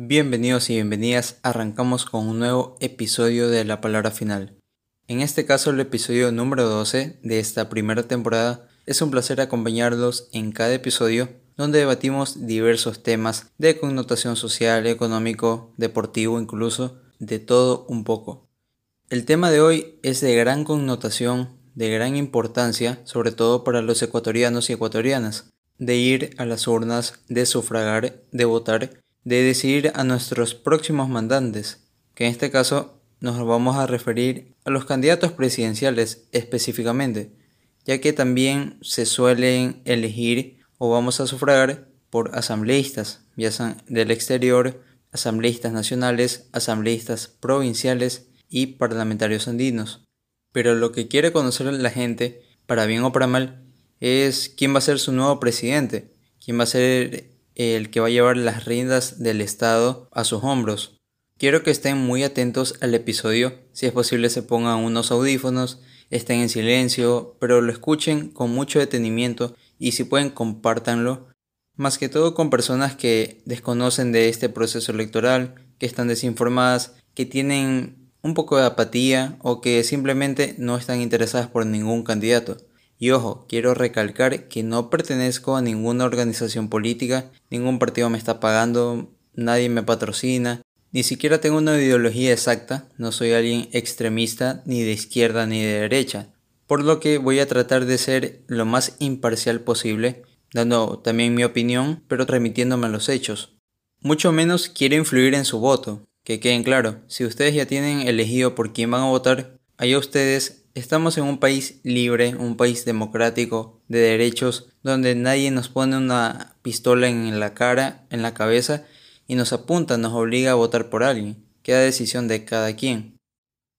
Bienvenidos y bienvenidas, arrancamos con un nuevo episodio de La Palabra Final. En este caso el episodio número 12 de esta primera temporada. Es un placer acompañarlos en cada episodio donde debatimos diversos temas de connotación social, económico, deportivo incluso, de todo un poco. El tema de hoy es de gran connotación, de gran importancia, sobre todo para los ecuatorianos y ecuatorianas, de ir a las urnas, de sufragar, de votar de decidir a nuestros próximos mandantes, que en este caso nos vamos a referir a los candidatos presidenciales específicamente, ya que también se suelen elegir o vamos a sufragar por asambleístas, ya del exterior, asambleístas nacionales, asambleístas provinciales y parlamentarios andinos. Pero lo que quiere conocer la gente, para bien o para mal, es quién va a ser su nuevo presidente, quién va a ser el que va a llevar las riendas del Estado a sus hombros. Quiero que estén muy atentos al episodio, si es posible se pongan unos audífonos, estén en silencio, pero lo escuchen con mucho detenimiento y si pueden compártanlo, más que todo con personas que desconocen de este proceso electoral, que están desinformadas, que tienen un poco de apatía o que simplemente no están interesadas por ningún candidato. Y ojo, quiero recalcar que no pertenezco a ninguna organización política, ningún partido me está pagando, nadie me patrocina, ni siquiera tengo una ideología exacta, no soy alguien extremista ni de izquierda ni de derecha, por lo que voy a tratar de ser lo más imparcial posible, dando también mi opinión, pero remitiéndome a los hechos. Mucho menos quiero influir en su voto, que queden claro, si ustedes ya tienen elegido por quién van a votar, allá ustedes Estamos en un país libre, un país democrático, de derechos, donde nadie nos pone una pistola en la cara, en la cabeza, y nos apunta, nos obliga a votar por alguien. Queda decisión de cada quien.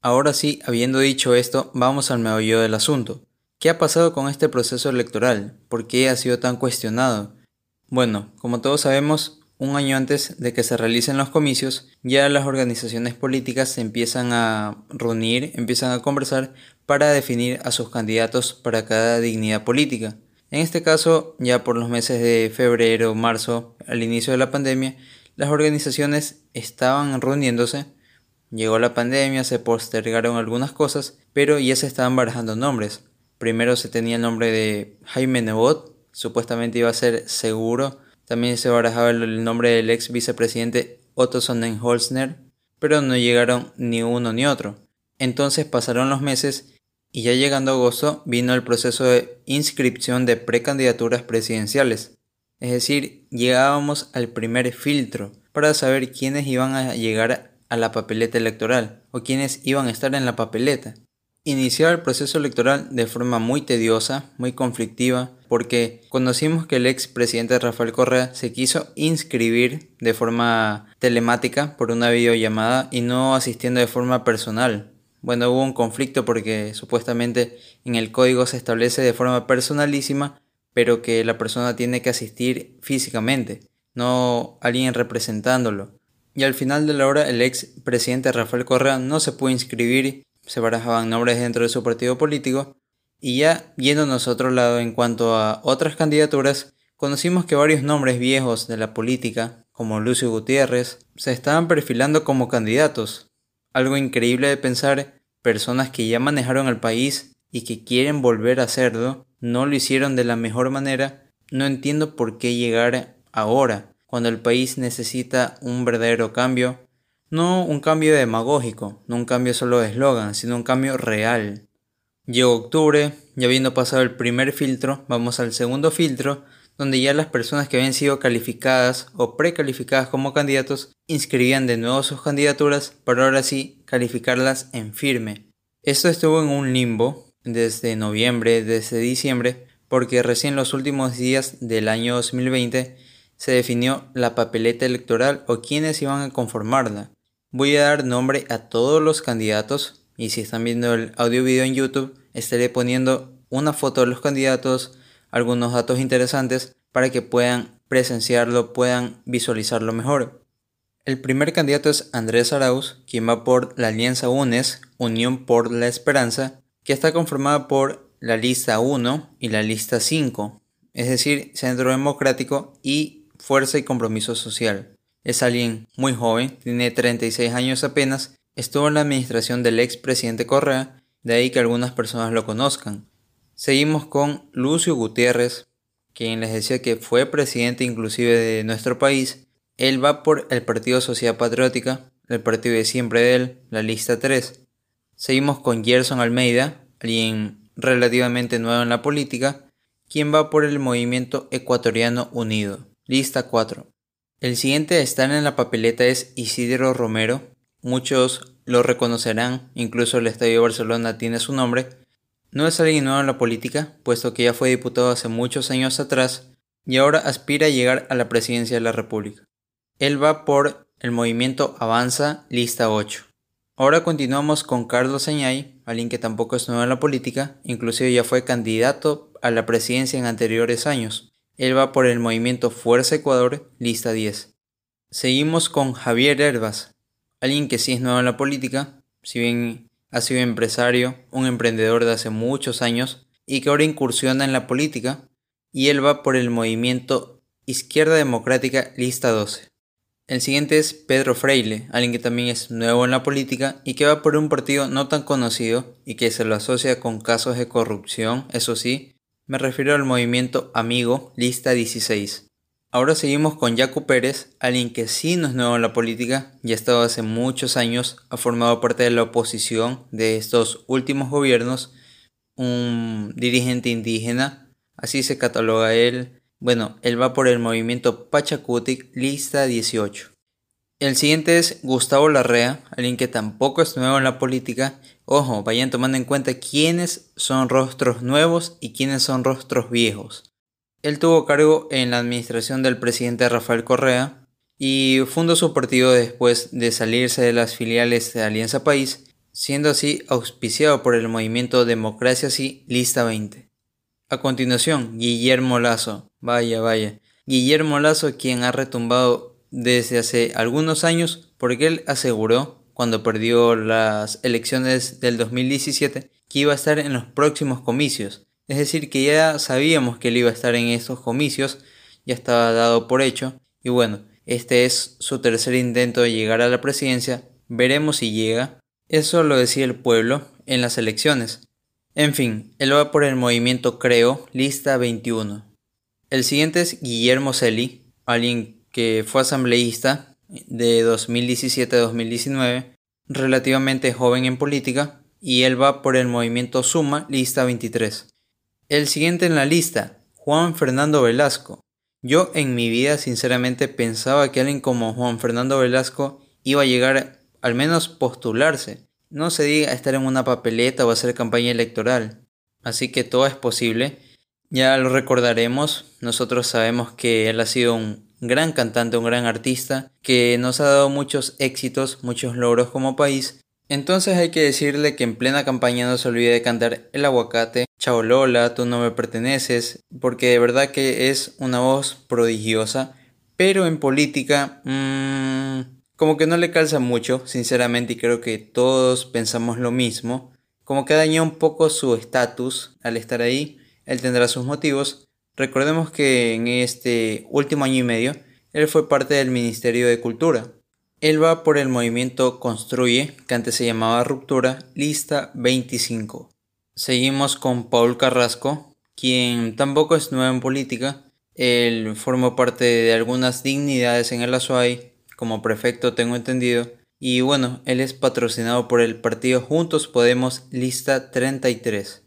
Ahora sí, habiendo dicho esto, vamos al meollo del asunto. ¿Qué ha pasado con este proceso electoral? ¿Por qué ha sido tan cuestionado? Bueno, como todos sabemos, un año antes de que se realicen los comicios, ya las organizaciones políticas se empiezan a reunir, empiezan a conversar para definir a sus candidatos para cada dignidad política. En este caso, ya por los meses de febrero, marzo, al inicio de la pandemia, las organizaciones estaban reuniéndose. Llegó la pandemia, se postergaron algunas cosas, pero ya se estaban barajando nombres. Primero se tenía el nombre de Jaime Nebot, supuestamente iba a ser seguro también se barajaba el nombre del ex vicepresidente Otto Sonnenholzner, pero no llegaron ni uno ni otro. Entonces pasaron los meses y ya llegando agosto vino el proceso de inscripción de precandidaturas presidenciales. Es decir, llegábamos al primer filtro para saber quiénes iban a llegar a la papeleta electoral o quiénes iban a estar en la papeleta. Iniciaba el proceso electoral de forma muy tediosa, muy conflictiva, porque conocimos que el ex presidente Rafael Correa se quiso inscribir de forma telemática por una videollamada y no asistiendo de forma personal. Bueno, hubo un conflicto porque supuestamente en el código se establece de forma personalísima, pero que la persona tiene que asistir físicamente, no alguien representándolo. Y al final de la hora el ex presidente Rafael Correa no se pudo inscribir se barajaban nombres dentro de su partido político, y ya yéndonos a otro lado en cuanto a otras candidaturas, conocimos que varios nombres viejos de la política, como Lucio Gutiérrez, se estaban perfilando como candidatos. Algo increíble de pensar, personas que ya manejaron el país y que quieren volver a hacerlo, no lo hicieron de la mejor manera, no entiendo por qué llegar ahora, cuando el país necesita un verdadero cambio, no un cambio demagógico, no un cambio solo de eslogan, sino un cambio real. Llegó octubre, ya habiendo pasado el primer filtro, vamos al segundo filtro, donde ya las personas que habían sido calificadas o precalificadas como candidatos inscribían de nuevo sus candidaturas para ahora sí calificarlas en firme. Esto estuvo en un limbo desde noviembre, desde diciembre, porque recién los últimos días del año 2020 se definió la papeleta electoral o quienes iban a conformarla. Voy a dar nombre a todos los candidatos y si están viendo el audio video en YouTube estaré poniendo una foto de los candidatos, algunos datos interesantes para que puedan presenciarlo, puedan visualizarlo mejor. El primer candidato es Andrés Arauz, quien va por la Alianza UNES, Unión por la Esperanza, que está conformada por la lista 1 y la lista 5, es decir, Centro Democrático y Fuerza y Compromiso Social. Es alguien muy joven, tiene 36 años apenas, estuvo en la administración del expresidente Correa, de ahí que algunas personas lo conozcan. Seguimos con Lucio Gutiérrez, quien les decía que fue presidente inclusive de nuestro país. Él va por el Partido Sociedad Patriótica, el partido de siempre de él, la lista 3. Seguimos con Gerson Almeida, alguien relativamente nuevo en la política, quien va por el Movimiento Ecuatoriano Unido, lista 4. El siguiente a estar en la papeleta es Isidro Romero. Muchos lo reconocerán, incluso el Estadio Barcelona tiene su nombre. No es alguien nuevo en la política, puesto que ya fue diputado hace muchos años atrás y ahora aspira a llegar a la presidencia de la República. Él va por el movimiento Avanza, lista 8. Ahora continuamos con Carlos Añay, alguien que tampoco es nuevo en la política, inclusive ya fue candidato a la presidencia en anteriores años. Él va por el movimiento Fuerza Ecuador, lista 10. Seguimos con Javier Herbas, alguien que sí es nuevo en la política, si bien ha sido empresario, un emprendedor de hace muchos años y que ahora incursiona en la política, y él va por el movimiento Izquierda Democrática, lista 12. El siguiente es Pedro Freile, alguien que también es nuevo en la política y que va por un partido no tan conocido y que se lo asocia con casos de corrupción, eso sí, me refiero al movimiento Amigo, lista 16. Ahora seguimos con Jaco Pérez, alguien que sí no es nuevo en la política, ya ha estado hace muchos años, ha formado parte de la oposición de estos últimos gobiernos, un dirigente indígena, así se cataloga él. Bueno, él va por el movimiento Pachacutic, lista 18. El siguiente es Gustavo Larrea, alguien que tampoco es nuevo en la política. Ojo, vayan tomando en cuenta quiénes son rostros nuevos y quiénes son rostros viejos. Él tuvo cargo en la administración del presidente Rafael Correa y fundó su partido después de salirse de las filiales de Alianza País, siendo así auspiciado por el movimiento Democracia Sí Lista 20. A continuación, Guillermo Lazo. Vaya, vaya. Guillermo Lazo, quien ha retumbado desde hace algunos años porque él aseguró, cuando perdió las elecciones del 2017, que iba a estar en los próximos comicios. Es decir, que ya sabíamos que él iba a estar en esos comicios, ya estaba dado por hecho. Y bueno, este es su tercer intento de llegar a la presidencia, veremos si llega. Eso lo decía el pueblo en las elecciones. En fin, él va por el movimiento Creo, lista 21. El siguiente es Guillermo Celi, alguien que fue asambleísta de 2017 a 2019, relativamente joven en política, y él va por el movimiento Suma, lista 23. El siguiente en la lista, Juan Fernando Velasco. Yo en mi vida sinceramente pensaba que alguien como Juan Fernando Velasco iba a llegar al menos postularse. No se diga estar en una papeleta o hacer campaña electoral. Así que todo es posible. Ya lo recordaremos. Nosotros sabemos que él ha sido un gran cantante, un gran artista, que nos ha dado muchos éxitos, muchos logros como país. Entonces hay que decirle que en plena campaña no se olvide de cantar El aguacate, Chao Lola, tú no me perteneces, porque de verdad que es una voz prodigiosa, pero en política mmm, como que no le calza mucho, sinceramente, y creo que todos pensamos lo mismo. Como que dañó un poco su estatus al estar ahí, él tendrá sus motivos, Recordemos que en este último año y medio, él fue parte del Ministerio de Cultura. Él va por el movimiento Construye, que antes se llamaba Ruptura, lista 25. Seguimos con Paul Carrasco, quien tampoco es nuevo en política. Él formó parte de algunas dignidades en el Azuay, como prefecto tengo entendido. Y bueno, él es patrocinado por el partido Juntos Podemos, lista 33.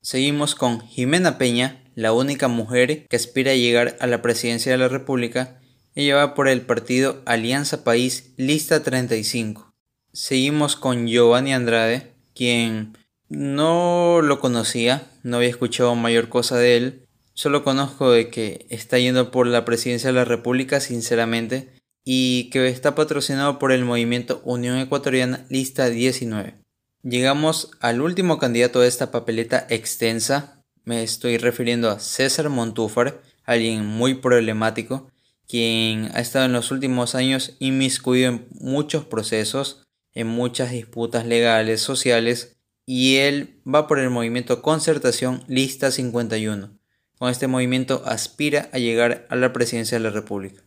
Seguimos con Jimena Peña, la única mujer que aspira a llegar a la presidencia de la República, ella va por el partido Alianza País, lista 35. Seguimos con Giovanni Andrade, quien no lo conocía, no había escuchado mayor cosa de él, solo conozco de que está yendo por la presidencia de la República, sinceramente, y que está patrocinado por el movimiento Unión Ecuatoriana, lista 19. Llegamos al último candidato de esta papeleta extensa, me estoy refiriendo a César Montúfar, alguien muy problemático, quien ha estado en los últimos años inmiscuido en muchos procesos, en muchas disputas legales, sociales, y él va por el movimiento Concertación Lista 51. Con este movimiento aspira a llegar a la presidencia de la República.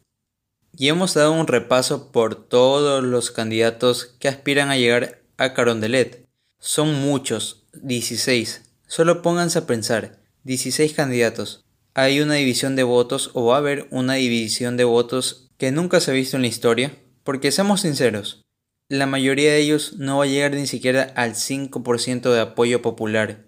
y hemos dado un repaso por todos los candidatos que aspiran a llegar a Carondelet. Son muchos, 16. Solo pónganse a pensar, 16 candidatos. Hay una división de votos o va a haber una división de votos que nunca se ha visto en la historia, porque seamos sinceros, la mayoría de ellos no va a llegar ni siquiera al 5% de apoyo popular.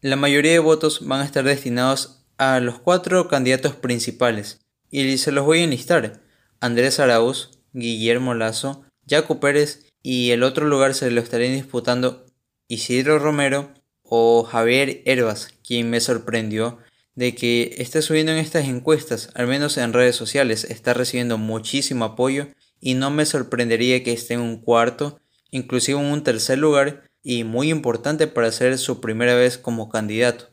La mayoría de votos van a estar destinados a los cuatro candidatos principales, y se los voy a enlistar. Andrés Arauz, Guillermo Lazo, Jaco Pérez y el otro lugar se lo estarían disputando Isidro Romero o Javier Herbas, quien me sorprendió de que esté subiendo en estas encuestas, al menos en redes sociales, está recibiendo muchísimo apoyo y no me sorprendería que esté en un cuarto, inclusive en un tercer lugar y muy importante para ser su primera vez como candidato.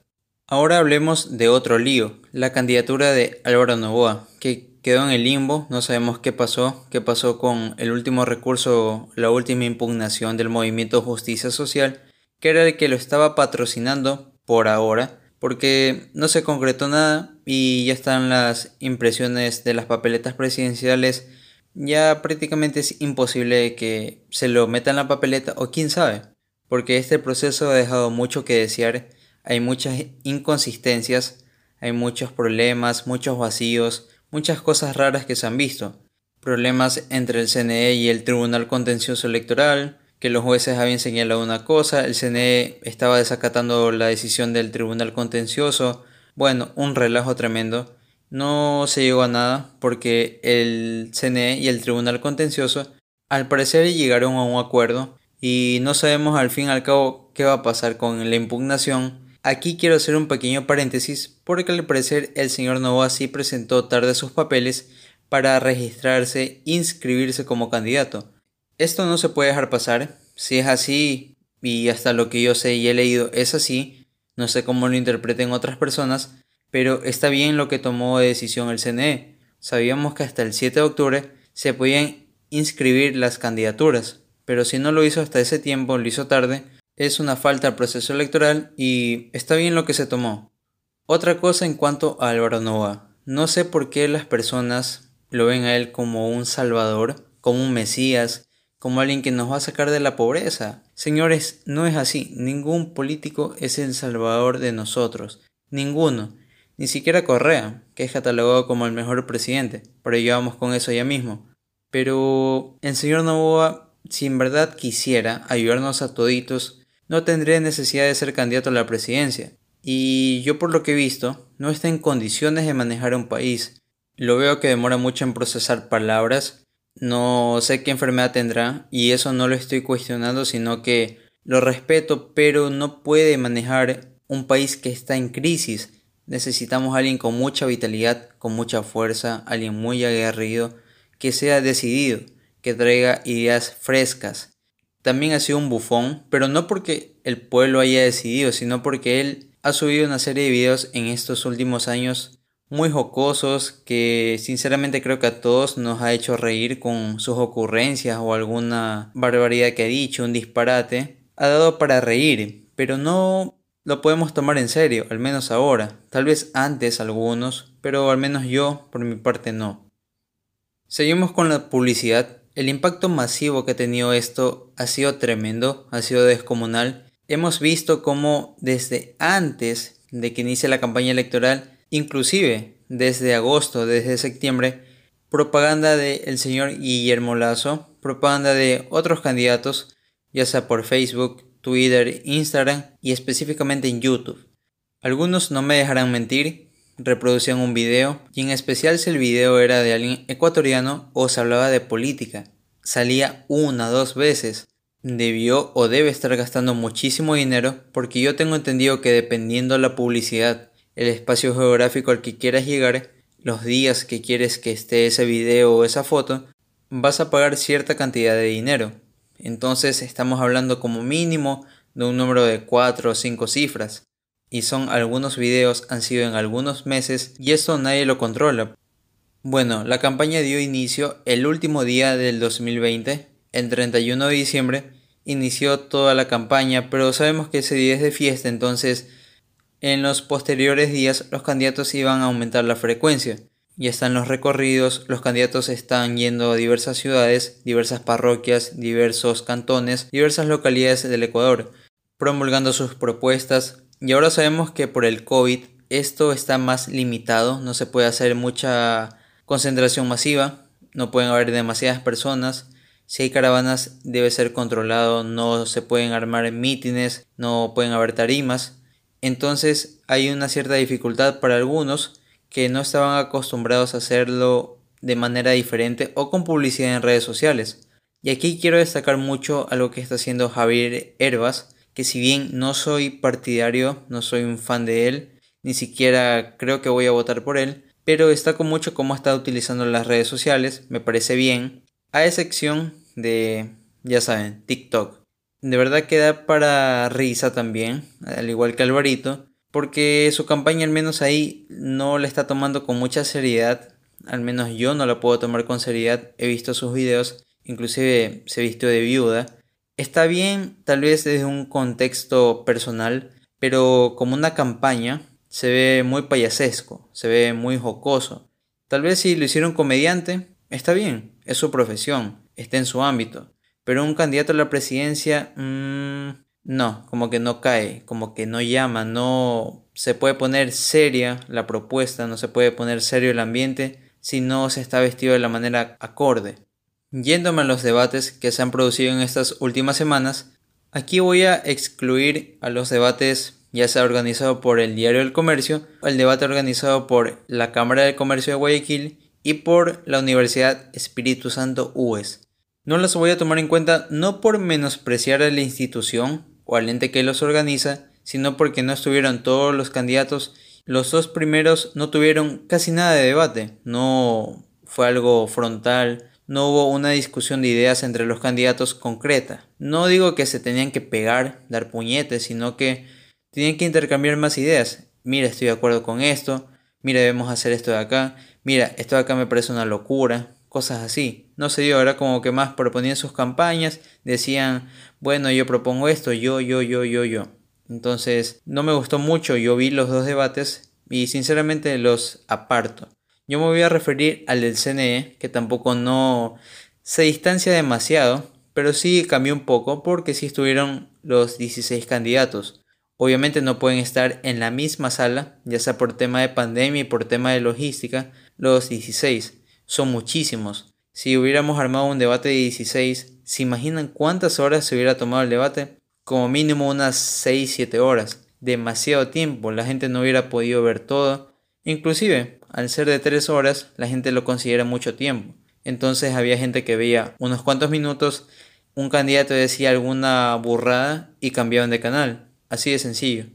Ahora hablemos de otro lío, la candidatura de Álvaro Novoa, que quedó en el limbo, no sabemos qué pasó, qué pasó con el último recurso, la última impugnación del movimiento Justicia Social, que era el que lo estaba patrocinando por ahora, porque no se concretó nada y ya están las impresiones de las papeletas presidenciales. Ya prácticamente es imposible que se lo meta en la papeleta o quién sabe, porque este proceso ha dejado mucho que desear, hay muchas inconsistencias, hay muchos problemas, muchos vacíos, muchas cosas raras que se han visto, problemas entre el CNE y el Tribunal Contencioso Electoral, que los jueces habían señalado una cosa, el CNE estaba desacatando la decisión del Tribunal Contencioso, bueno, un relajo tremendo no se llegó a nada porque el CNE y el Tribunal Contencioso al parecer llegaron a un acuerdo y no sabemos al fin y al cabo qué va a pasar con la impugnación. Aquí quiero hacer un pequeño paréntesis porque al parecer el señor Novoa sí presentó tarde sus papeles para registrarse, inscribirse como candidato. Esto no se puede dejar pasar. Si es así, y hasta lo que yo sé y he leído es así, no sé cómo lo interpreten otras personas, pero está bien lo que tomó de decisión el CNE. Sabíamos que hasta el 7 de octubre se podían inscribir las candidaturas, pero si no lo hizo hasta ese tiempo, lo hizo tarde, es una falta al proceso electoral y está bien lo que se tomó. Otra cosa en cuanto a Álvaro Nova. No sé por qué las personas lo ven a él como un salvador, como un mesías, como alguien que nos va a sacar de la pobreza. Señores, no es así. Ningún político es el salvador de nosotros. Ninguno. Ni siquiera Correa, que es catalogado como el mejor presidente, pero llevamos con eso ya mismo. Pero el señor Novoa, si en verdad quisiera ayudarnos a toditos, no tendría necesidad de ser candidato a la presidencia. Y yo por lo que he visto, no está en condiciones de manejar un país. Lo veo que demora mucho en procesar palabras, no sé qué enfermedad tendrá y eso no lo estoy cuestionando, sino que lo respeto, pero no puede manejar un país que está en crisis Necesitamos a alguien con mucha vitalidad, con mucha fuerza, alguien muy aguerrido, que sea decidido, que traiga ideas frescas. También ha sido un bufón, pero no porque el pueblo haya decidido, sino porque él ha subido una serie de videos en estos últimos años muy jocosos que sinceramente creo que a todos nos ha hecho reír con sus ocurrencias o alguna barbaridad que ha dicho, un disparate. Ha dado para reír, pero no lo podemos tomar en serio, al menos ahora, tal vez antes algunos, pero al menos yo, por mi parte, no. Seguimos con la publicidad. El impacto masivo que ha tenido esto ha sido tremendo, ha sido descomunal. Hemos visto cómo desde antes de que inicie la campaña electoral, inclusive desde agosto, desde septiembre, propaganda del señor Guillermo Lazo, propaganda de otros candidatos, ya sea por Facebook, Twitter, Instagram y específicamente en YouTube. Algunos no me dejarán mentir, reproducían un video y en especial si el video era de alguien ecuatoriano o se hablaba de política. Salía una, dos veces. Debió o debe estar gastando muchísimo dinero porque yo tengo entendido que dependiendo la publicidad, el espacio geográfico al que quieras llegar, los días que quieres que esté ese video o esa foto, vas a pagar cierta cantidad de dinero. Entonces estamos hablando como mínimo de un número de 4 o 5 cifras. Y son algunos videos, han sido en algunos meses y esto nadie lo controla. Bueno, la campaña dio inicio el último día del 2020, el 31 de diciembre, inició toda la campaña, pero sabemos que ese día es de fiesta, entonces en los posteriores días los candidatos iban a aumentar la frecuencia. ya están los recorridos, los candidatos están yendo a diversas ciudades, diversas parroquias, diversos cantones, diversas localidades del Ecuador, promulgando sus propuestas. Y ahora sabemos que por el COVID esto está más limitado, no se puede hacer mucha concentración masiva, no pueden haber demasiadas personas. Si hay caravanas debe ser controlado, no se pueden armar mítines, no pueden haber tarimas. Entonces hay una cierta dificultad para algunos que no estaban acostumbrados a hacerlo de manera diferente o con publicidad en redes sociales. Y aquí quiero destacar mucho algo que está haciendo Javier Herbas, que si bien no soy partidario, no soy un fan de él, ni siquiera creo que voy a votar por él, pero destaco mucho cómo está utilizando las redes sociales, me parece bien, a excepción de, ya saben, TikTok. De verdad queda para risa también, al igual que Alvarito, porque su campaña al menos ahí no la está tomando con mucha seriedad, al menos yo no la puedo tomar con seriedad, he visto sus videos, inclusive se vistió de viuda. Está bien tal vez desde un contexto personal, pero como una campaña se ve muy payasesco, se ve muy jocoso. Tal vez si lo hiciera un comediante, está bien, es su profesión, está en su ámbito, pero un candidato a la presidencia, mmm, no, como que no cae, como que no llama, no se puede poner seria la propuesta, no se puede poner serio el ambiente si no se está vestido de la manera acorde. Yéndome a los debates que se han producido en estas últimas semanas, aquí voy a excluir a los debates ya sea organizado por el Diario del Comercio, el debate organizado por la Cámara de Comercio de Guayaquil y por la Universidad Espíritu Santo UES. No los voy a tomar en cuenta no por menospreciar a la institución, o al ente que los organiza, sino porque no estuvieron todos los candidatos. Los dos primeros no tuvieron casi nada de debate, no fue algo frontal, no hubo una discusión de ideas entre los candidatos concreta. No digo que se tenían que pegar, dar puñetes, sino que tenían que intercambiar más ideas. Mira, estoy de acuerdo con esto, mira, debemos hacer esto de acá, mira, esto de acá me parece una locura, cosas así. No se dio, ahora como que más proponían sus campañas, decían, bueno, yo propongo esto, yo, yo, yo, yo, yo. Entonces, no me gustó mucho, yo vi los dos debates y sinceramente los aparto. Yo me voy a referir al del CNE, que tampoco no se distancia demasiado, pero sí cambió un poco porque sí estuvieron los 16 candidatos. Obviamente no pueden estar en la misma sala, ya sea por tema de pandemia y por tema de logística, los 16 son muchísimos. Si hubiéramos armado un debate de 16, ¿se imaginan cuántas horas se hubiera tomado el debate? Como mínimo unas 6-7 horas. Demasiado tiempo, la gente no hubiera podido ver todo. Inclusive, al ser de 3 horas, la gente lo considera mucho tiempo. Entonces había gente que veía unos cuantos minutos, un candidato decía alguna burrada y cambiaban de canal. Así de sencillo.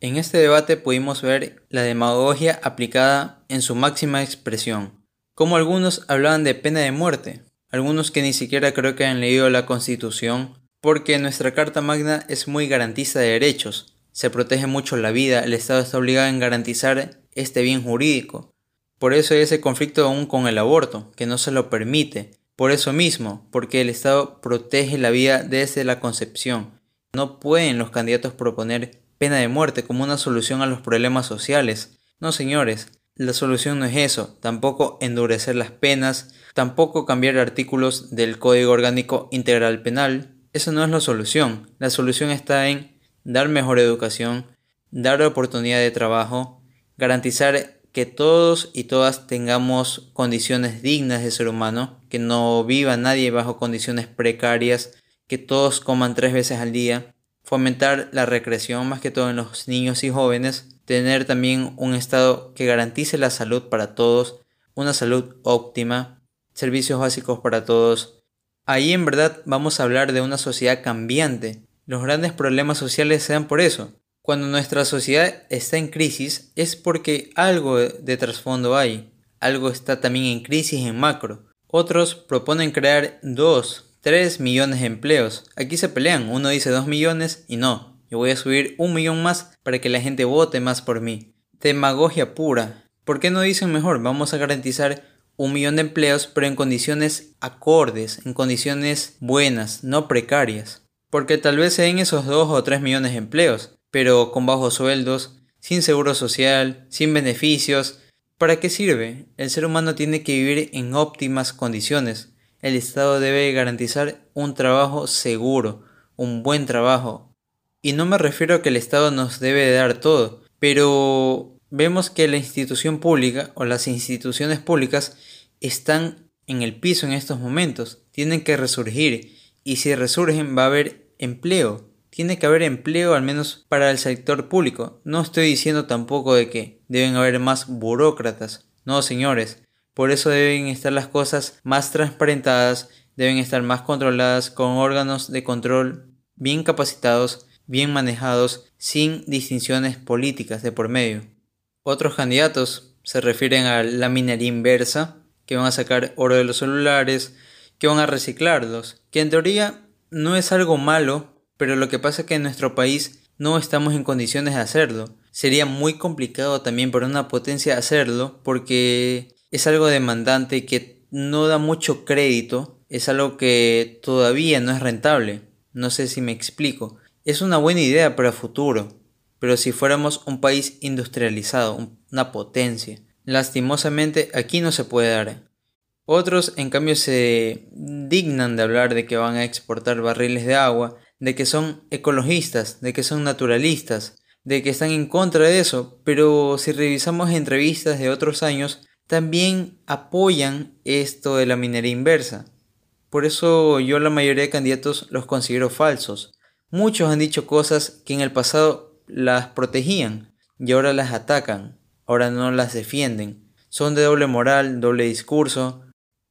En este debate pudimos ver la demagogia aplicada en su máxima expresión como algunos hablaban de pena de muerte, algunos que ni siquiera creo que han leído la Constitución, porque nuestra Carta Magna es muy garantista de derechos, se protege mucho la vida, el Estado está obligado en garantizar este bien jurídico. Por eso hay ese conflicto aún con el aborto, que no se lo permite. Por eso mismo, porque el Estado protege la vida desde la concepción. No pueden los candidatos proponer pena de muerte como una solución a los problemas sociales. No, señores, la solución no es eso, tampoco endurecer las penas, tampoco cambiar artículos del Código Orgánico Integral Penal. Eso no es la solución. La solución está en dar mejor educación, dar oportunidad de trabajo, garantizar que todos y todas tengamos condiciones dignas de ser humano, que no viva nadie bajo condiciones precarias, que todos coman tres veces al día, fomentar la recreación más que todo en los niños y jóvenes, tener también un Estado que garantice la salud para todos, una salud óptima, servicios básicos para todos. Ahí en verdad vamos a hablar de una sociedad cambiante. Los grandes problemas sociales se dan por eso. Cuando nuestra sociedad está en crisis es porque algo de trasfondo hay, algo está también en crisis en macro. Otros proponen crear 2, 3 millones de empleos. Aquí se pelean, uno dice 2 millones y no, yo voy a subir un millón más para que la gente vote más por mí. Demagogia pura. ¿Por qué no dicen mejor? Vamos a garantizar un millón de empleos, pero en condiciones acordes, en condiciones buenas, no precarias. Porque tal vez se den esos dos o tres millones de empleos, pero con bajos sueldos, sin seguro social, sin beneficios, ¿Para qué sirve? El ser humano tiene que vivir en óptimas condiciones. El Estado debe garantizar un trabajo seguro, un buen trabajo. Y no me refiero a que el Estado nos debe dar todo, pero vemos que la institución pública o las instituciones públicas están en el piso en estos momentos, tienen que resurgir y si resurgen va a haber empleo, tiene que haber empleo al menos para el sector público. No estoy diciendo tampoco de que deben haber más burócratas, no señores, por eso deben estar las cosas más transparentadas, deben estar más controladas con órganos de control bien capacitados, bien manejados, sin distinciones políticas de por medio. Otros candidatos se refieren a la minería inversa, que van a sacar oro de los celulares, que van a reciclarlos, que en teoría no es algo malo, pero lo que pasa es que en nuestro país no estamos en condiciones de hacerlo. Sería muy complicado también para una potencia hacerlo porque es algo demandante que no da mucho crédito, es algo que todavía no es rentable. No sé si me explico. Es una buena idea para futuro, pero si fuéramos un país industrializado, una potencia, lastimosamente aquí no se puede dar. Otros, en cambio, se dignan de hablar de que van a exportar barriles de agua, de que son ecologistas, de que son naturalistas, de que están en contra de eso, pero si revisamos entrevistas de otros años, también apoyan esto de la minería inversa. Por eso yo la mayoría de candidatos los considero falsos. Muchos han dicho cosas que en el pasado las protegían y ahora las atacan, ahora no las defienden. Son de doble moral, doble discurso,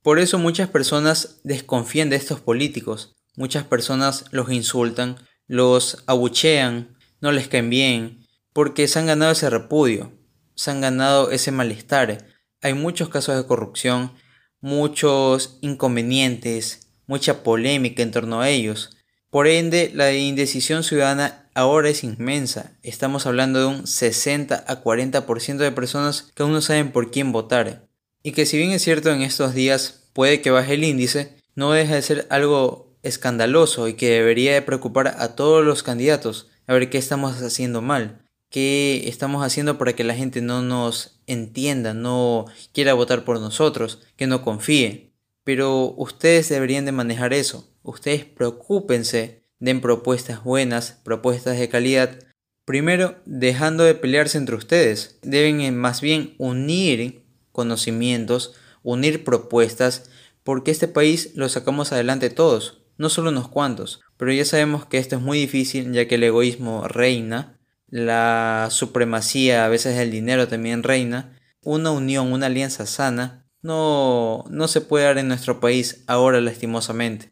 por eso muchas personas desconfían de estos políticos, muchas personas los insultan, los abuchean, no les caen bien, porque se han ganado ese repudio, se han ganado ese malestar. Hay muchos casos de corrupción, muchos inconvenientes, mucha polémica en torno a ellos. Por ende, la indecisión ciudadana ahora es inmensa. Estamos hablando de un 60 a 40% de personas que aún no saben por quién votar. Y que si bien es cierto en estos días puede que baje el índice, no deja de ser algo escandaloso y que debería de preocupar a todos los candidatos a ver qué estamos haciendo mal, qué estamos haciendo para que la gente no nos entienda, no quiera votar por nosotros, que no confíe. Pero ustedes deberían de manejar eso. Ustedes preocúpense, den propuestas buenas, propuestas de calidad. Primero, dejando de pelearse entre ustedes. Deben eh, más bien unir conocimientos, unir propuestas, porque este país lo sacamos adelante todos, no solo unos cuantos. Pero ya sabemos que esto es muy difícil ya que el egoísmo reina, la supremacía a veces del dinero también reina, una unión, una alianza sana, no, no se puede dar en nuestro país ahora lastimosamente.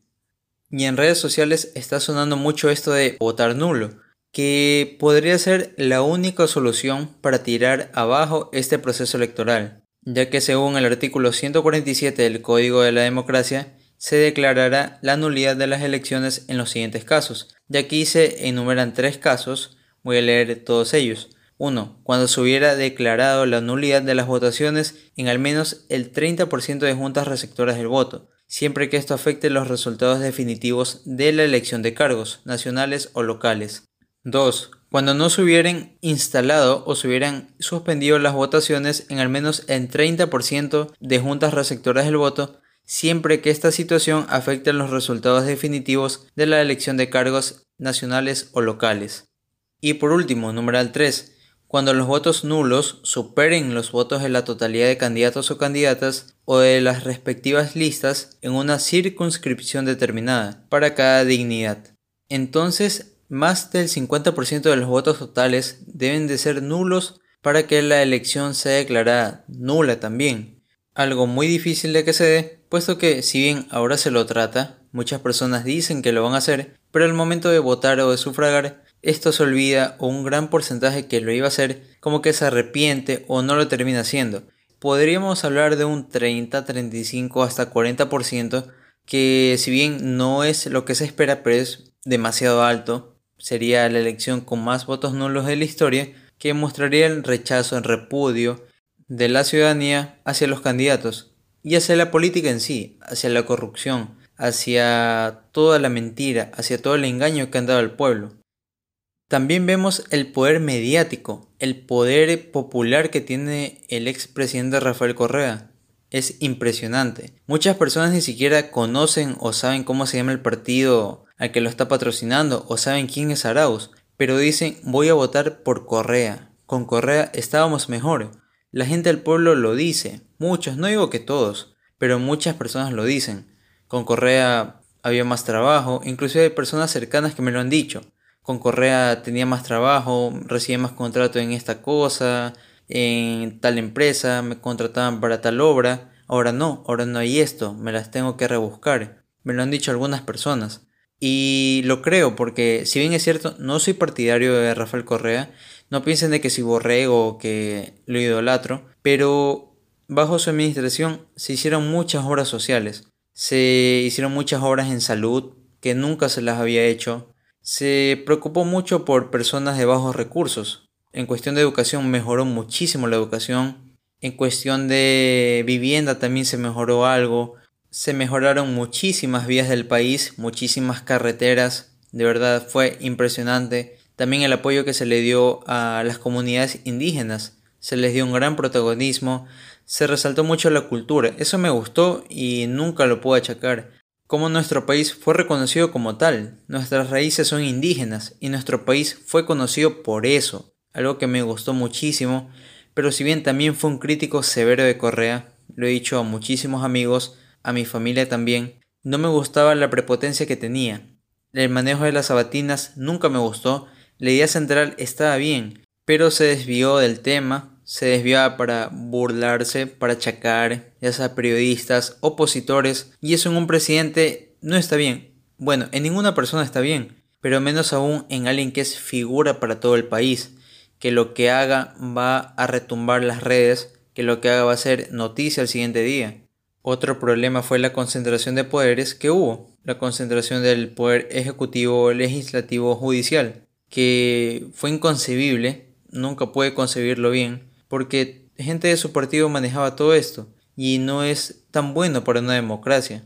Y en redes sociales está sonando mucho esto de votar nulo, que podría ser la única solución para tirar abajo este proceso electoral ya que según el artículo 147 del Código de la Democracia, se declarará la nulidad de las elecciones en los siguientes casos. Y aquí se enumeran tres casos, voy a leer todos ellos. 1. Cuando se hubiera declarado la nulidad de las votaciones en al menos el 30% de juntas receptoras del voto, siempre que esto afecte los resultados definitivos de la elección de cargos, nacionales o locales. 2 cuando no se hubieran instalado o se hubieran suspendido las votaciones en al menos el 30% de juntas receptoras del voto, siempre que esta situación afecte los resultados definitivos de la elección de cargos nacionales o locales. Y por último, numeral 3, cuando los votos nulos superen los votos de la totalidad de candidatos o candidatas o de las respectivas listas en una circunscripción determinada para cada dignidad. Entonces, más del 50% de los votos totales deben de ser nulos para que la elección sea declarada nula también. Algo muy difícil de que se dé, puesto que si bien ahora se lo trata, muchas personas dicen que lo van a hacer, pero al momento de votar o de sufragar, esto se olvida o un gran porcentaje que lo iba a hacer como que se arrepiente o no lo termina haciendo. Podríamos hablar de un 30, 35 hasta 40% que si bien no es lo que se espera, pero es demasiado alto, sería la elección con más votos nulos de la historia, que mostraría el rechazo, el repudio de la ciudadanía hacia los candidatos y hacia la política en sí, hacia la corrupción, hacia toda la mentira, hacia todo el engaño que han dado al pueblo. También vemos el poder mediático, el poder popular que tiene el expresidente Rafael Correa. Es impresionante. Muchas personas ni siquiera conocen o saben cómo se llama el partido al que lo está patrocinando o saben quién es Arauz, pero dicen voy a votar por Correa. Con Correa estábamos mejor. La gente del pueblo lo dice, muchos, no digo que todos, pero muchas personas lo dicen. Con Correa había más trabajo, inclusive hay personas cercanas que me lo han dicho. Con Correa tenía más trabajo, recibía más contrato en esta cosa, en tal empresa, me contrataban para tal obra. Ahora no, ahora no hay esto, me las tengo que rebuscar. Me lo han dicho algunas personas. Y lo creo porque si bien es cierto, no soy partidario de Rafael Correa, no piensen de que si borrego o que lo idolatro, pero Bajo su administración se hicieron muchas obras sociales, se hicieron muchas obras en salud que nunca se las había hecho, se preocupó mucho por personas de bajos recursos. En cuestión de educación mejoró muchísimo la educación, en cuestión de vivienda también se mejoró algo, se mejoraron muchísimas vías del país, muchísimas carreteras, de verdad fue impresionante. También el apoyo que se le dio a las comunidades indígenas, se les dio un gran protagonismo, se resaltó mucho la cultura, eso me gustó y nunca lo puedo achacar. Como nuestro país fue reconocido como tal, nuestras raíces son indígenas y nuestro país fue conocido por eso, algo que me gustó muchísimo, pero si bien también fue un crítico severo de Correa, lo he dicho a muchísimos amigos, a mi familia también, no me gustaba la prepotencia que tenía. El manejo de las sabatinas nunca me gustó, la idea central estaba bien, pero se desvió del tema se desviaba para burlarse, para achacar, ya sea periodistas, opositores, y eso en un presidente no está bien. Bueno, en ninguna persona está bien, pero menos aún en alguien que es figura para todo el país, que lo que haga va a retumbar las redes, que lo que haga va a ser noticia al siguiente día. Otro problema fue la concentración de poderes que hubo, la concentración del poder ejecutivo, legislativo, judicial, que fue inconcebible, nunca puede concebirlo bien, porque gente de su partido manejaba todo esto y no es tan bueno para una democracia.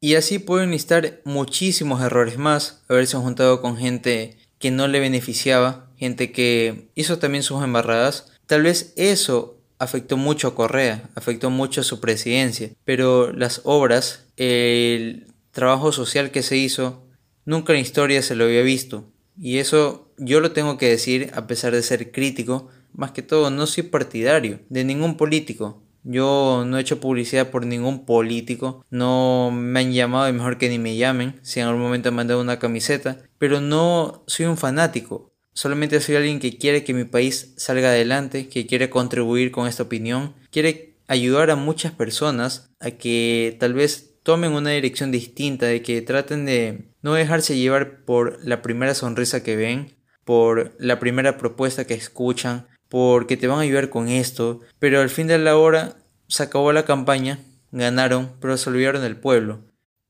Y así pueden listar muchísimos errores más, haberse juntado con gente que no le beneficiaba, gente que hizo también sus embarradas. Tal vez eso afectó mucho a Correa, afectó mucho a su presidencia, pero las obras, el trabajo social que se hizo, nunca en historia se lo había visto. Y eso yo lo tengo que decir a pesar de ser crítico, más que todo, no soy partidario de ningún político. Yo no he hecho publicidad por ningún político, no me han llamado y mejor que ni me llamen, si en algún momento me han dado una camiseta, pero no soy un fanático, solamente soy alguien que quiere que mi país salga adelante, que quiere contribuir con esta opinión, quiere ayudar a muchas personas a que tal vez tomen una dirección distinta, de que traten de no dejarse llevar por la primera sonrisa que ven, por la primera propuesta que escuchan, porque te van a ayudar con esto, pero al fin de la hora se acabó la campaña, ganaron, pero se olvidaron del pueblo.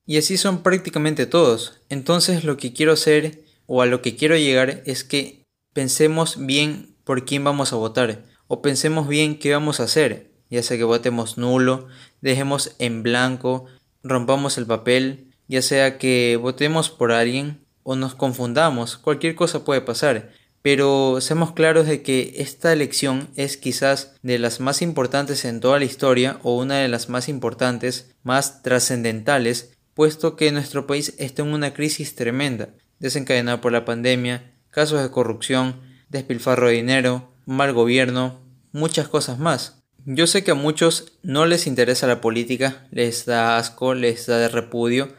Y así son prácticamente todos. Entonces lo que quiero hacer o a lo que quiero llegar es que pensemos bien por quién vamos a votar o pensemos bien qué vamos a hacer, ya sea que votemos nulo, dejemos en blanco, rompamos el papel, ya sea que votemos por alguien o nos confundamos, cualquier cosa puede pasar pero seamos claros de que esta elección es quizás de las más importantes en toda la historia o una de las más importantes, más trascendentales, puesto que nuestro país está en una crisis tremenda, desencadenada por la pandemia, casos de corrupción, despilfarro de dinero, mal gobierno, muchas cosas más. Yo sé que a muchos no les interesa la política, les da asco, les da de repudio,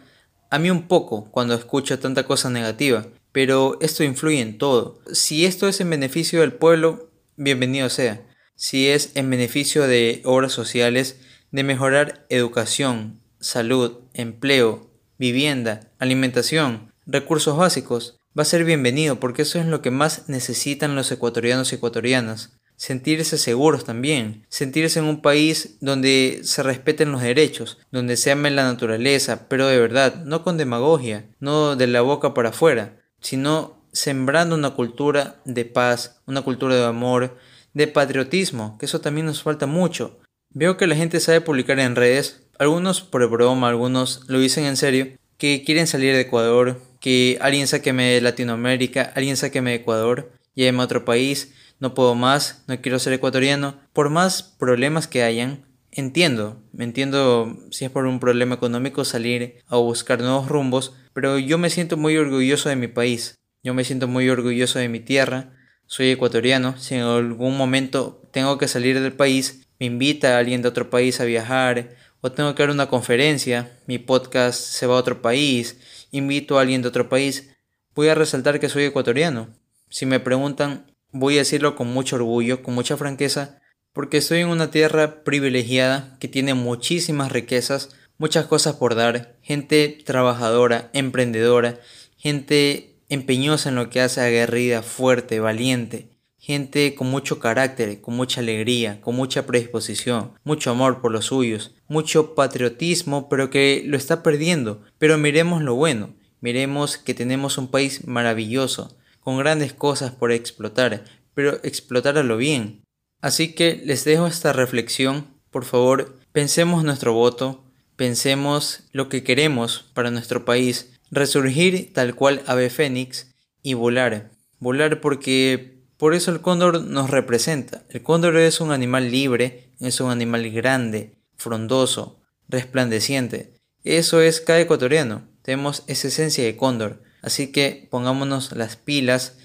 a mí un poco cuando escucho tanta cosa negativa, pero esto influye en todo. Si esto es en beneficio del pueblo, bienvenido sea. Si es en beneficio de obras sociales, de mejorar educación, salud, empleo, vivienda, alimentación, recursos básicos, va a ser bienvenido porque eso es lo que más necesitan los ecuatorianos y ecuatorianas. Sentirse seguros también, sentirse en un país donde se respeten los derechos, donde se ame la naturaleza, pero de verdad, no con demagogia, no de la boca para afuera, sino sembrando una cultura de paz, una cultura de amor, de patriotismo, que eso también nos falta mucho. Veo que la gente sabe publicar en redes, algunos por broma, algunos lo dicen en serio, que quieren salir de Ecuador, que alguien sáqueme de Latinoamérica, alguien sáqueme de Ecuador, lléveme a otro país, no puedo más, no quiero ser ecuatoriano. Por más problemas que hayan, entiendo, entiendo si es por un problema económico salir a buscar nuevos rumbos, pero yo me siento muy orgulloso de mi país, yo me siento muy orgulloso de mi tierra, soy ecuatoriano, si en algún momento tengo que salir del país, me invita alguien de otro país a viajar, o tengo que dar una conferencia, mi podcast se va a otro país, invito a alguien de otro país, voy a resaltar que soy ecuatoriano. Si me preguntan, voy a decirlo con mucho orgullo, con mucha franqueza, porque estoy en una tierra privilegiada que tiene muchísimas riquezas, muchas cosas por dar, gente trabajadora, emprendedora, gente empeñosa en lo que hace, aguerrida, fuerte, valiente, gente con mucho carácter, con mucha alegría, con mucha predisposición, mucho amor por los suyos, mucho patriotismo, pero que lo está perdiendo. Pero miremos lo bueno, miremos que tenemos un país maravilloso, con grandes cosas por explotar, pero explotarlo bien. Así que les dejo esta reflexión, por favor, pensemos nuestro voto, pensemos lo que queremos para nuestro país, resurgir tal cual ave fénix y volar. Volar porque por eso el cóndor nos representa. El cóndor es un animal libre, es un animal grande, frondoso, resplandeciente. Eso es cada ecuatoriano. Tenemos esa esencia de cóndor. Así que pongámonos las pilas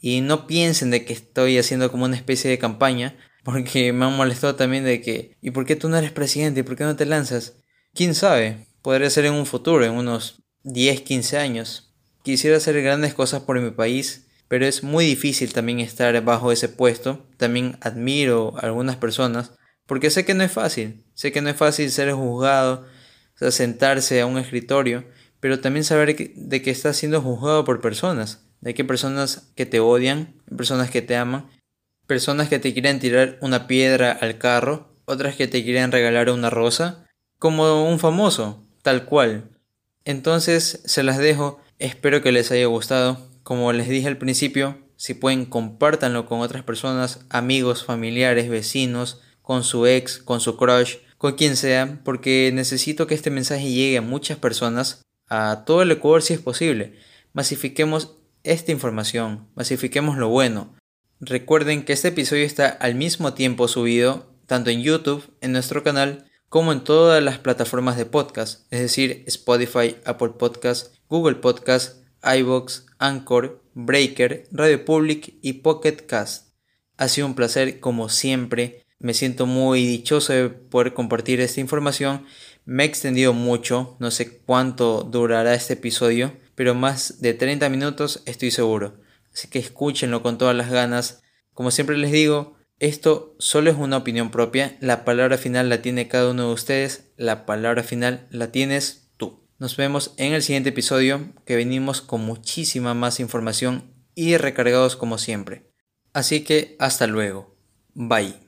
y no piensen de que estoy haciendo como una especie de campaña, porque me han molestado también de que, ¿y por qué tú no eres presidente? ¿Y por qué no te lanzas? ¿Quién sabe? Podría ser en un futuro, en unos 10, 15 años. Quisiera hacer grandes cosas por mi país, pero es muy difícil también estar bajo ese puesto. También admiro a algunas personas, porque sé que no es fácil, sé que no es fácil ser juzgado, sentarse a un escritorio, pero también saber de que estás siendo juzgado por personas, de que personas que te odian, personas que te aman, personas que te quieren tirar una piedra al carro, otras que te quieren regalar una rosa, como un famoso, tal cual. Entonces se las dejo, espero que les haya gustado. Como les dije al principio, si pueden compártanlo con otras personas, amigos, familiares, vecinos, con su ex, con su crush, con quien sea, porque necesito que este mensaje llegue a muchas personas, a todo el Ecuador si es posible. Masifiquemos esta información, masifiquemos lo bueno. Recuerden que este episodio está al mismo tiempo subido tanto en YouTube, en nuestro canal, como en todas las plataformas de podcast, es decir, Spotify, Apple Podcast, Google Podcast, iBox, Anchor, Breaker, Radio Public y Pocket Cast. Ha sido un placer como siempre. Me siento muy dichoso de poder compartir esta información. Me he extendido mucho, no sé cuánto durará este episodio, pero más de 30 minutos estoy seguro. Así que escúchenlo con todas las ganas. Como siempre les digo, esto solo es una opinión propia. La palabra final la tiene cada uno de ustedes. La palabra final la tienes nos vemos en el siguiente episodio que venimos con muchísima más información y recargados como siempre. Así que hasta luego. Bye.